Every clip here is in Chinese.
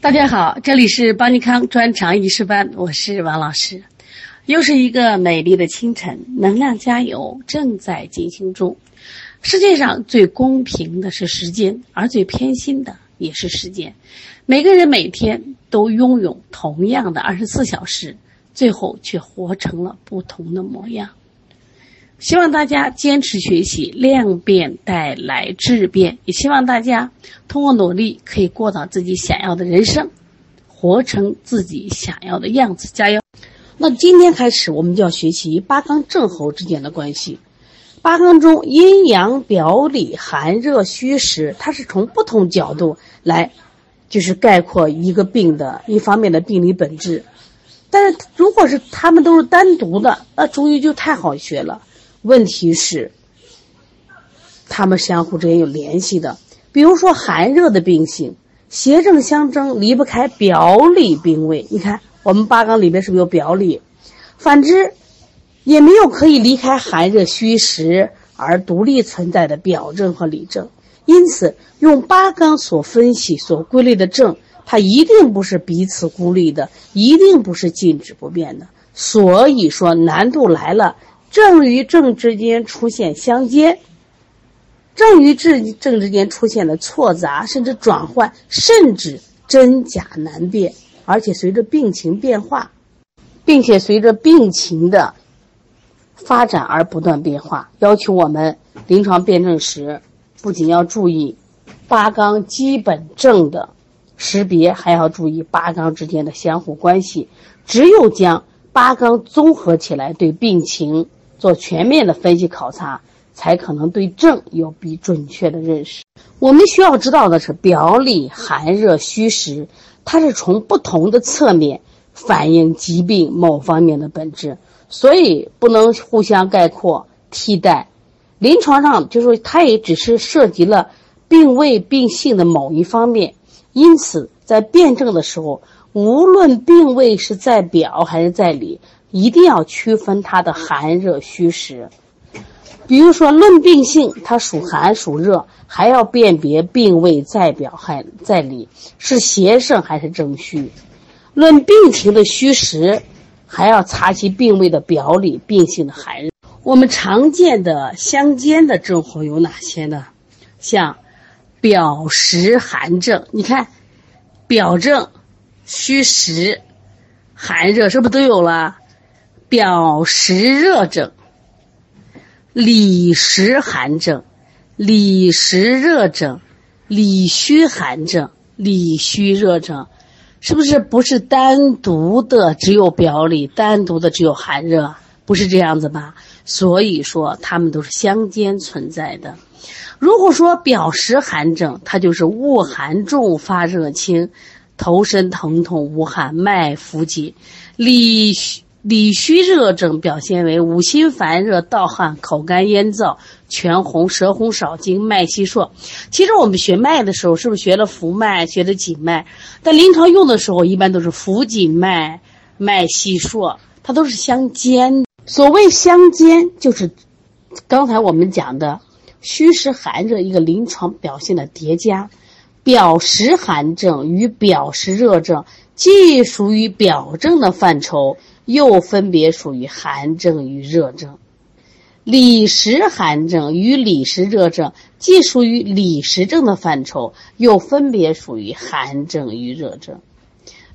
大家好，这里是邦尼康专长仪式班，我是王老师。又是一个美丽的清晨，能量加油正在进行中。世界上最公平的是时间，而最偏心的也是时间。每个人每天都拥有同样的二十四小时，最后却活成了不同的模样。希望大家坚持学习，量变带来质变。也希望大家通过努力，可以过到自己想要的人生，活成自己想要的样子。加油！那今天开始，我们就要学习八纲正候之间的关系。八纲中阴阳表里寒热虚实，它是从不同角度来，就是概括一个病的一方面的病理本质。但是如果是他们都是单独的，那中医就太好学了。问题是，他们相互之间有联系的。比如说寒热的病性，邪正相争，离不开表里病位。你看，我们八纲里面是不是有表里？反之，也没有可以离开寒热虚实而独立存在的表证和里证。因此，用八纲所分析、所归类的证，它一定不是彼此孤立的，一定不是静止不变的。所以说，难度来了。正与正之间出现相接，正与正正之间出现了错杂，甚至转换，甚至真假难辨，而且随着病情变化，并且随着病情的发展而不断变化，要求我们临床辩证时不仅要注意八纲基本症的识别，还要注意八纲之间的相互关系。只有将八纲综合起来，对病情。做全面的分析考察，才可能对症有比准确的认识。我们需要知道的是，表里寒热虚实，它是从不同的侧面反映疾病某方面的本质，所以不能互相概括替代。临床上就说它也只是涉及了病位病性的某一方面，因此在辩证的时候，无论病位是在表还是在里。一定要区分它的寒热虚实，比如说论病性，它属寒属热，还要辨别病位在表还在里，是邪盛还是正虚。论病情的虚实，还要查其病位的表里病性的寒热。我们常见的相间的症候有哪些呢？像表实寒症，你看表症虚实寒热，是不是都有了？表实热症、里实寒症、里实热症、里虚寒症、里虚热症，是不是不是单独的只有表里，单独的只有寒热？不是这样子吧？所以说，它们都是相间存在的。如果说表实寒症，它就是恶寒重、发热轻、头身疼痛、无汗、脉浮紧；里虚。里虚热症表现为五心烦热、盗汗、口干咽燥、全红、舌红少津、脉细数。其实我们学脉的时候，是不是学了浮脉、学的紧脉？但临床用的时候，一般都是浮紧脉、脉细数，它都是相间。所谓相间，就是刚才我们讲的虚实寒热一个临床表现的叠加。表实寒症与表实热症既属于表症的范畴。又分别属于寒症与热症，里实寒症与里实热症既属于里实症的范畴，又分别属于寒症与热症。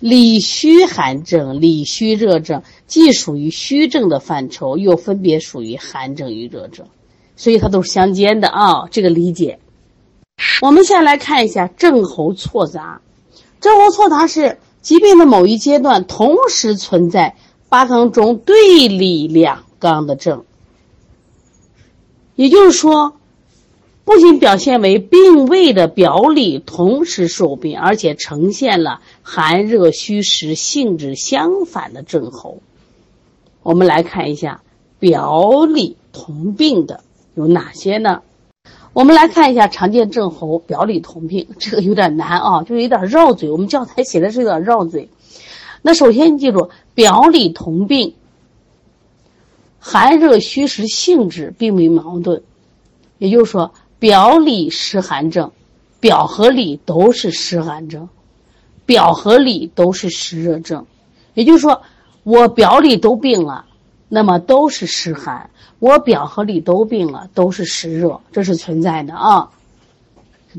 里虚寒症、里虚热症既属于虚症的范畴，又分别属于寒症与热症，所以它都是相间的啊。这个理解。我们先来看一下症候错杂。症候错杂是疾病的某一阶段同时存在。八纲中对立两纲的症，也就是说，不仅表现为病位的表里同时受病，而且呈现了寒热虚实性质相反的症候。我们来看一下表里同病的有哪些呢？我们来看一下常见症候表里同病，这个有点难啊，就有点绕嘴。我们教材写的是有点绕嘴。那首先记住。表里同病，寒热虚实性质并没矛盾，也就是说，表里湿寒症，表和里都是湿寒症，表和里都是湿热症，也就是说，我表里都病了，那么都是湿寒；我表和里都病了，都是湿热，这是存在的啊，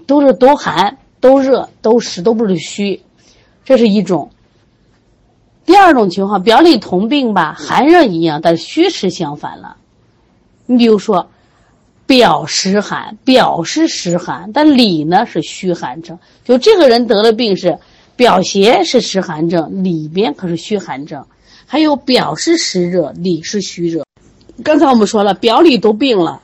都是都寒、都热、都湿，都不是虚，这是一种。第二种情况，表里同病吧，寒热一样，但是虚实相反了。你比如说。表实寒，表是实寒，但里呢是虚寒症。就这个人得了病是表邪是实寒症，里边可是虚寒症。还有表是实热，里是虚热。刚才我们说了，表里都病了，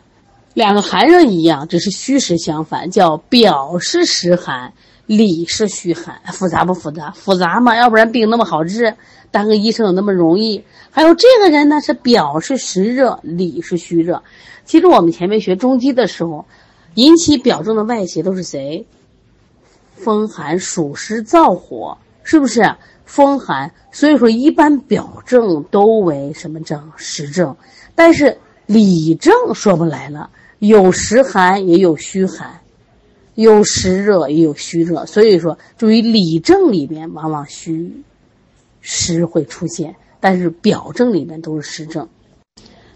两个寒热一样，只是虚实相反，叫表是实寒，里是虚寒。复杂不复杂？复杂嘛，要不然病那么好治，当个医生有那么容易？还有这个人呢，是表是实热，里是虚热。其实我们前面学中医的时候，引起表症的外邪都是谁？风寒、暑湿、燥火，是不是？风寒，所以说一般表症都为什么症？实症。但是里症说不来了，有实寒也有虚寒，有实热也有虚热。所以说，注意里症里面往往虚实会出现，但是表症里面都是实症。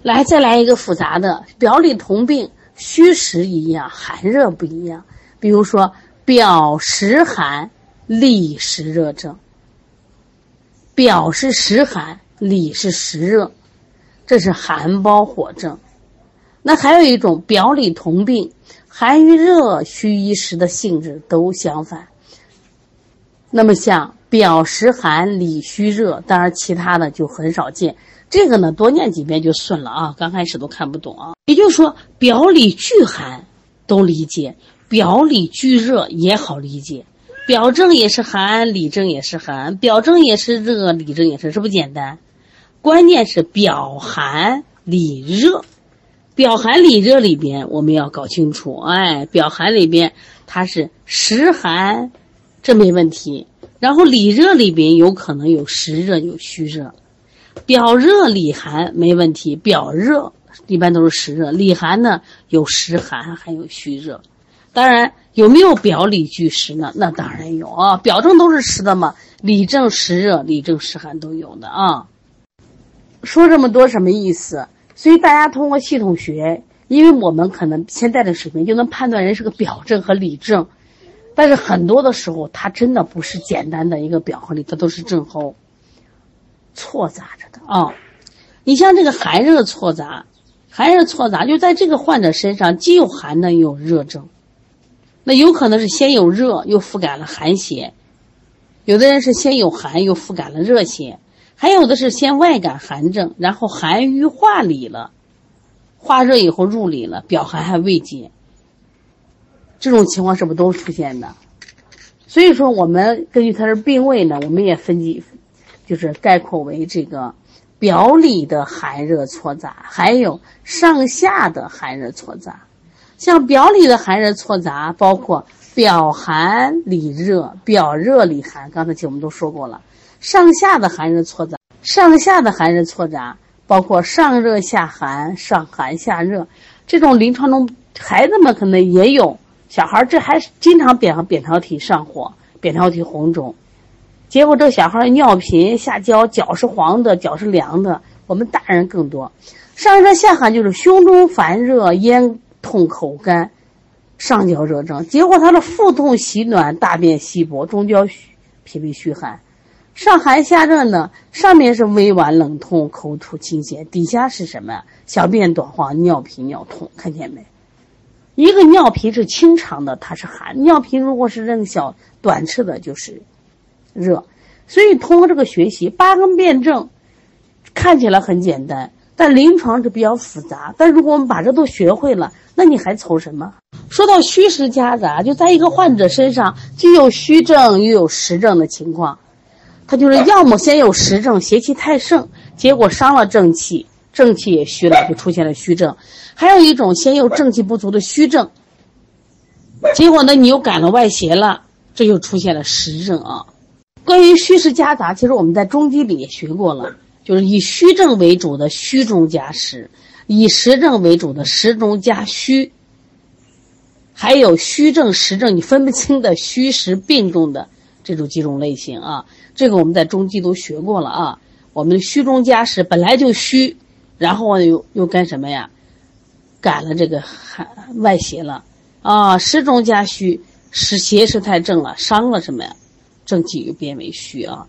来，再来一个复杂的，表里同病，虚实一样，寒热不一样。比如说，表实寒，里实热症。表是实寒，里是实热，这是寒包火症。那还有一种，表里同病，寒与热、虚与实的性质都相反。那么像表实寒，里虚热，当然其他的就很少见。这个呢，多念几遍就顺了啊！刚开始都看不懂啊。也就是说，表里俱寒都理解，表里俱热也好理解。表症也是寒，里症也是寒；表症也是热，里症也是，是不简单？关键是表寒里热，表寒里热里边我们要搞清楚。哎，表寒里边它是实寒，这没问题。然后里热里边有可能有实热，有虚热。表热里寒没问题，表热一般都是实热，里寒呢有实寒还有虚热。当然有没有表里俱实呢？那当然有啊，表证都是实的嘛，里证实热、里证实寒都有的啊。说这么多什么意思？所以大家通过系统学，因为我们可能现在的水平就能判断人是个表症和里症，但是很多的时候它真的不是简单的一个表和里，它都是症候。错杂着的啊！你像这个寒热错杂，寒热错杂就在这个患者身上，既有寒的，又有热症。那有可能是先有热，又覆盖了寒邪；有的人是先有寒，又覆盖了热邪；还有的是先外感寒症，然后寒瘀化里了，化热以后入里了，表寒还未解。这种情况是不是都出现的？所以说，我们根据他的病位呢，我们也分析。就是概括为这个表里的寒热错杂，还有上下的寒热错杂。像表里的寒热错杂，包括表寒里热、表热里寒。刚才我们都说过了。上下的寒热错杂，上下的寒热错杂，包括上热下寒、上寒下热。这种临床中孩子们可能也有小孩，这还经常扁扁桃体上火、扁桃体红肿。结果这小孩尿频下焦，脚是黄的，脚是凉的。我们大人更多，上热下寒就是胸中烦热、咽痛、口干，上焦热症。结果他的腹痛、喜暖、大便稀薄，中焦虚脾胃虚寒。上寒下热呢，上面是微脘冷痛、口吐清涎，底下是什么？小便短黄、尿频尿痛，看见没？一个尿频是清长的，它是寒；尿频如果是任小短赤的，就是。热，所以通过这个学习八根辩证，看起来很简单，但临床是比较复杂。但如果我们把这都学会了，那你还愁什么？说到虚实夹杂，就在一个患者身上，既有虚症又有实症的情况，他就是要么先有实症，邪气太盛，结果伤了正气，正气也虚了，就出现了虚症；还有一种先有正气不足的虚症，结果呢你又感了外邪了，这就出现了实症啊。关于虚实夹杂，其实我们在中医里也学过了，就是以虚症为主的虚中加实，以实症为主的实中加虚，还有虚症实症你分不清的虚实并重的这种几种类型啊。这个我们在中医都学过了啊。我们虚中加实，本来就虚，然后又又干什么呀？改了这个寒外邪了啊。实中加虚，使邪是太正了，伤了什么呀？正气又变为虚啊。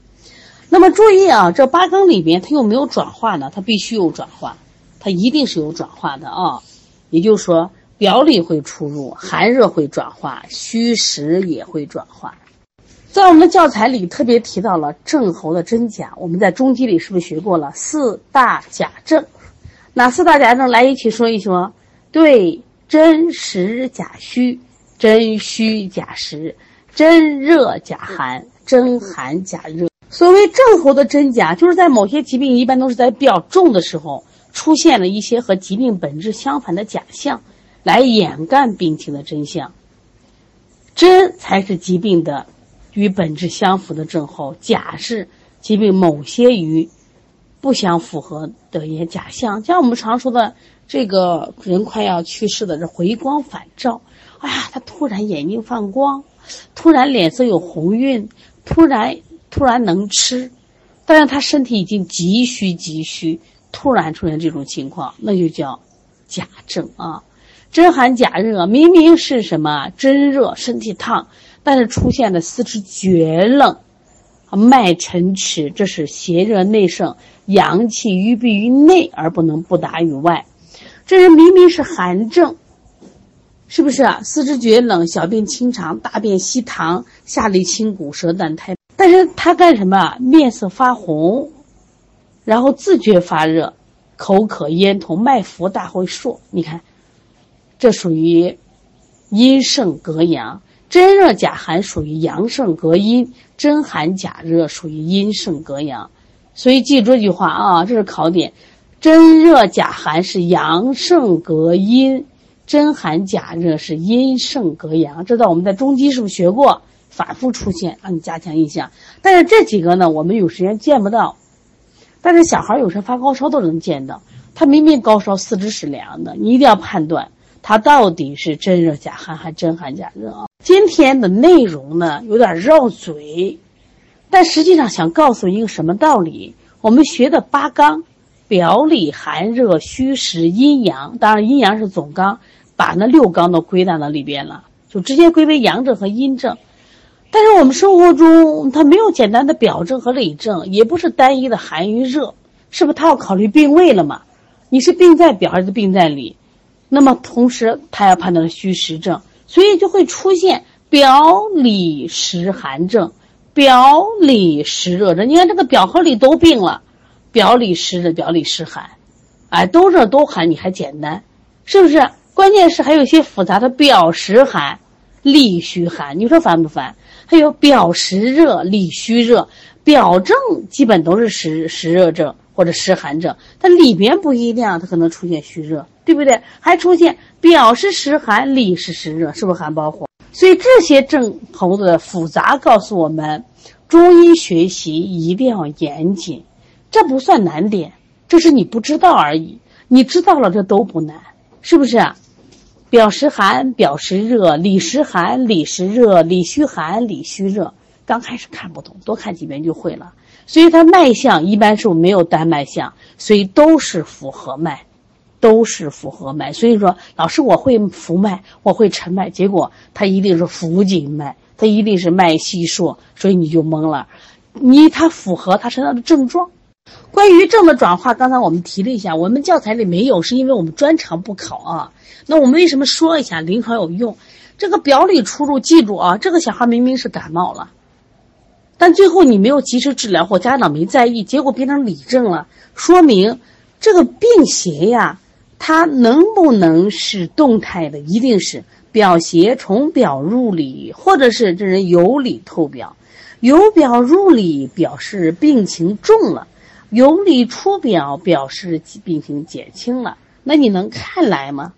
那么注意啊，这八纲里边它有没有转化呢？它必须有转化，它一定是有转化的啊。也就是说，表里会出入，寒热会转化，虚实也会转化。在我们的教材里特别提到了症候的真假，我们在中医里是不是学过了四大假症？哪四大假症？来一起说一说。对，真实假虚，真虚假实，真热假寒，真寒假热。所谓症候的真假，就是在某些疾病一般都是在比较重的时候，出现了一些和疾病本质相反的假象，来掩盖病情的真相。真才是疾病的与本质相符的症候，假是疾病某些与不相符合的一些假象。像我们常说的，这个人快要去世的这回光返照，哎呀，他突然眼睛放光，突然脸色有红晕，突然。突然能吃，但是他身体已经急需急需，突然出现这种情况，那就叫假症啊。真寒假热，明明是什么真热，身体烫，但是出现的四肢厥冷，脉沉迟，这是邪热内盛，阳气郁闭于内而不能不达于外。这人明明是寒症，是不是啊？四肢厥冷，小便清长，大便稀溏，下利清谷，舌淡苔。但是他干什么？面色发红，然后自觉发热，口渴咽痛，脉浮大会数。你看，这属于阴盛隔阳，真热假寒属于阳盛隔阴，真寒假热属于阴盛隔阳。所以记住这句话啊，这是考点：真热假寒是阳盛隔阴，真寒假热是阴盛隔阳。这道我们在中医是不是学过？反复出现，让你加强印象。但是这几个呢，我们有时间见不到。但是小孩有时发高烧都能见到，他明明高烧，四肢是凉的，你一定要判断它到底是真热假寒还真寒假热啊。今天的内容呢有点绕嘴，但实际上想告诉一个什么道理？我们学的八纲，表里寒热虚实阴阳，当然阴阳是总纲，把那六纲都归纳到里边了，就直接归为阳症和阴症。但是我们生活中，它没有简单的表症和里症，也不是单一的寒与热，是不是？它要考虑病位了嘛？你是病在表还是病在里？那么同时，它要判断虚实症，所以就会出现表里实寒症，表里实热症。你看这个表和里都病了，表里实热，表里实寒，哎，都热都寒，你还简单，是不是？关键是还有一些复杂的表实寒，里虚寒，你说烦不烦？还有表实热，里虚热，表症基本都是实实热症或者实寒症，它里边不一样，它可能出现虚热，对不对？还出现表是实寒，里是实热，是不是寒包火？所以这些症候的复杂告诉我们，中医学习一定要严谨。这不算难点，这是你不知道而已。你知道了，这都不难，是不是？表实寒，表实热；里实寒，里实热；里虚寒，里虚热。刚开始看不懂，多看几遍就会了。所以它脉象一般是没有单脉象，所以都是复合脉，都是符合脉。所以说，老师我会浮脉，我会沉脉，结果它一定是浮紧脉，它一定是脉细数，所以你就懵了。你它符合它身上的症状。关于症的转化，刚才我们提了一下，我们教材里没有，是因为我们专长不考啊。那我们为什么说一下临床有用？这个表里出入，记住啊，这个小孩明明是感冒了，但最后你没有及时治疗或家长没在意，结果变成里症了，说明这个病邪呀，它能不能是动态的？一定是表邪从表入里，或者是这人由里透表。由表入里表示病情重了，由里出表表示病情减轻了。那你能看来吗？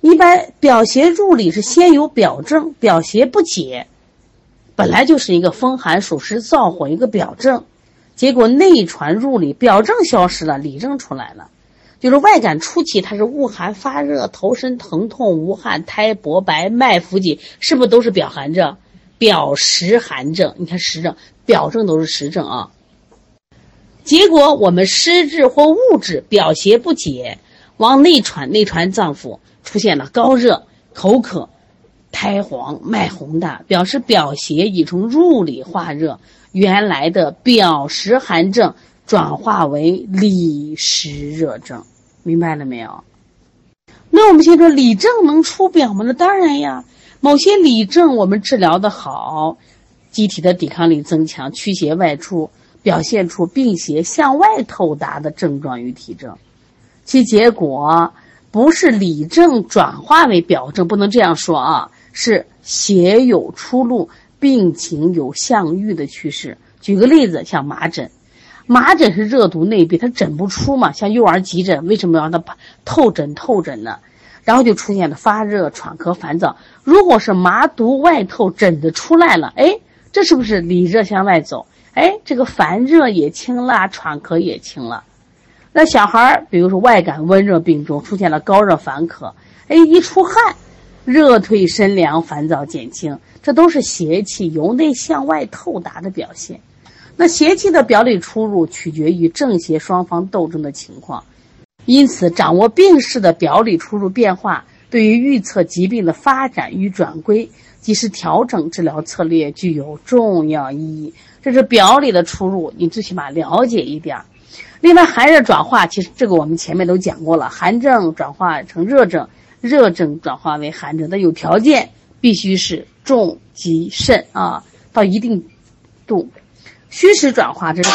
一般表邪入里是先有表症，表邪不解，本来就是一个风寒暑湿燥火一个表症，结果内传入里，表症消失了，里症出来了，就是外感初期它是恶寒发热、头身疼痛、无汗、苔薄白、脉浮紧，是不是都是表寒症？表实寒症。你看实症、表症都是实症啊。结果我们湿滞或物质表邪不解，往内传，内传脏腑，出现了高热、口渴、苔黄、脉洪大，表示表邪已从入里化热，原来的表实寒症转化为里实热症，明白了没有？那我们先说里症能出表吗？那当然呀，某些里症我们治疗的好，机体的抵抗力增强，驱邪外出。表现出病邪向外透达的症状与体征，其结果不是里症转化为表症，不能这样说啊，是邪有出路，病情有向愈的趋势。举个例子，像麻疹，麻疹是热毒内闭，它诊不出嘛。像幼儿急诊，为什么要让它透疹透疹呢？然后就出现了发热、喘咳、烦躁。如果是麻毒外透，疹子出来了，哎，这是不是里热向外走？哎，这个烦热也轻了，喘咳也轻了。那小孩儿，比如说外感温热病中出现了高热烦渴，哎，一出汗，热退身凉，烦躁减轻，这都是邪气由内向外透达的表现。那邪气的表里出入取决于正邪双方斗争的情况，因此掌握病势的表里出入变化，对于预测疾病的发展与转归，及时调整治疗策略具有重要意义。这是表里的出入，你最起码了解一点。另外，寒热转化，其实这个我们前面都讲过了，寒症转化成热症，热症转化为寒症，但有条件，必须是重及甚啊，到一定度。虚实转化，这是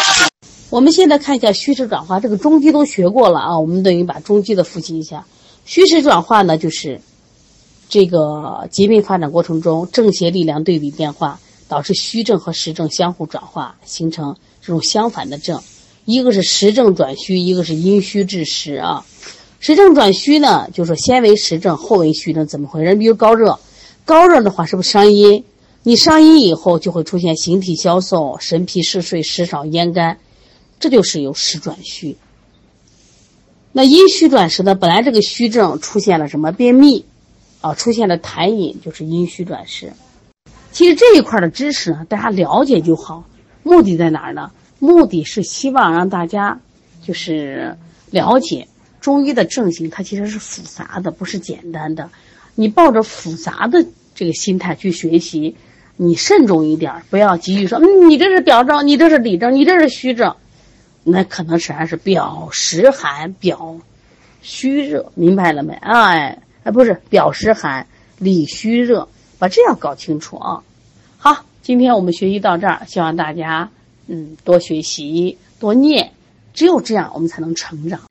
我们现在看一下虚实转化，这个中基都学过了啊，我们等于把中基的复习一下。虚实转化呢，就是这个疾病发展过程中正邪力量对比变化。导致虚症和实症相互转化，形成这种相反的症，一个是实症转虚，一个是阴虚致实啊。实症转虚呢，就是说先为实症，后为虚症，怎么回事？比如高热，高热的话是不是伤阴？你伤阴以后就会出现形体消瘦、神疲嗜睡、食少咽干，这就是由实转虚。那阴虚转实呢？本来这个虚症出现了什么便秘，啊，出现了痰饮，就是阴虚转实。其实这一块的知识呢，大家了解就好。目的在哪儿呢？目的是希望让大家就是了解中医的症型，它其实是复杂的，不是简单的。你抱着复杂的这个心态去学习，你慎重一点，不要急于说，嗯，你这是表症，你这是里症，你这是虚症，那可能实际上是表实寒，表虚热，明白了没？哎，哎，不是表实寒，里虚热，把这要搞清楚啊。好，今天我们学习到这儿，希望大家嗯多学习多念，只有这样我们才能成长。